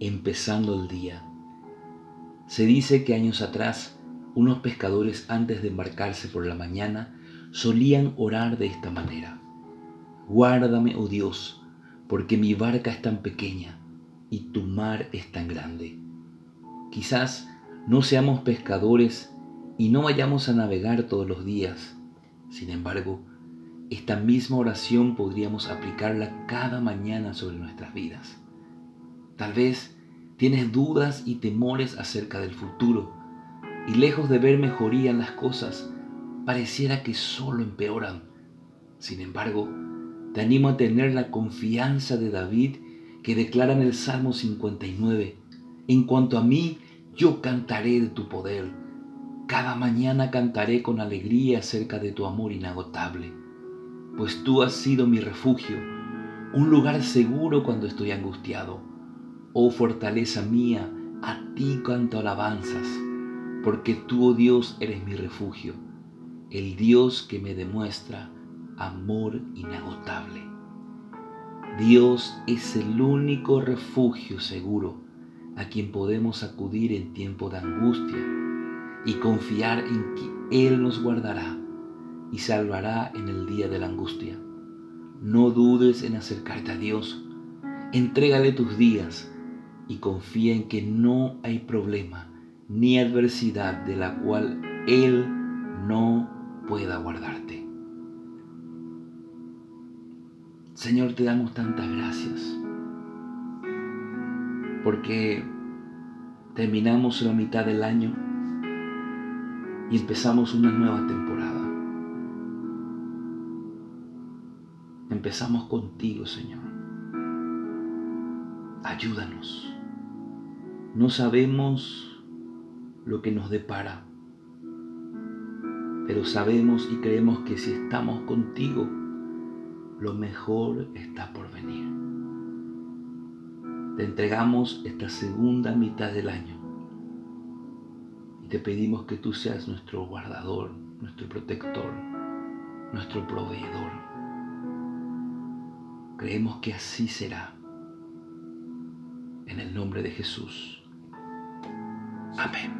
empezando el día. Se dice que años atrás, unos pescadores antes de embarcarse por la mañana solían orar de esta manera. Guárdame, oh Dios, porque mi barca es tan pequeña y tu mar es tan grande. Quizás no seamos pescadores y no vayamos a navegar todos los días. Sin embargo, esta misma oración podríamos aplicarla cada mañana sobre nuestras vidas. Tal vez tienes dudas y temores acerca del futuro y lejos de ver mejoría en las cosas, pareciera que solo empeoran. Sin embargo, te animo a tener la confianza de David que declara en el Salmo 59, en cuanto a mí, yo cantaré de tu poder. Cada mañana cantaré con alegría acerca de tu amor inagotable, pues tú has sido mi refugio, un lugar seguro cuando estoy angustiado. Oh fortaleza mía, a ti canto alabanzas, porque tú, oh Dios, eres mi refugio, el Dios que me demuestra amor inagotable. Dios es el único refugio seguro a quien podemos acudir en tiempo de angustia y confiar en que Él nos guardará y salvará en el día de la angustia. No dudes en acercarte a Dios, entrégale tus días y confía en que no hay problema ni adversidad de la cual Él no pueda guardarte. Señor, te damos tantas gracias porque terminamos la mitad del año y empezamos una nueva temporada. Empezamos contigo, Señor. Ayúdanos. No sabemos lo que nos depara, pero sabemos y creemos que si estamos contigo, lo mejor está por venir. Te entregamos esta segunda mitad del año y te pedimos que tú seas nuestro guardador, nuestro protector, nuestro proveedor. Creemos que así será. En el nombre de Jesús. Amén.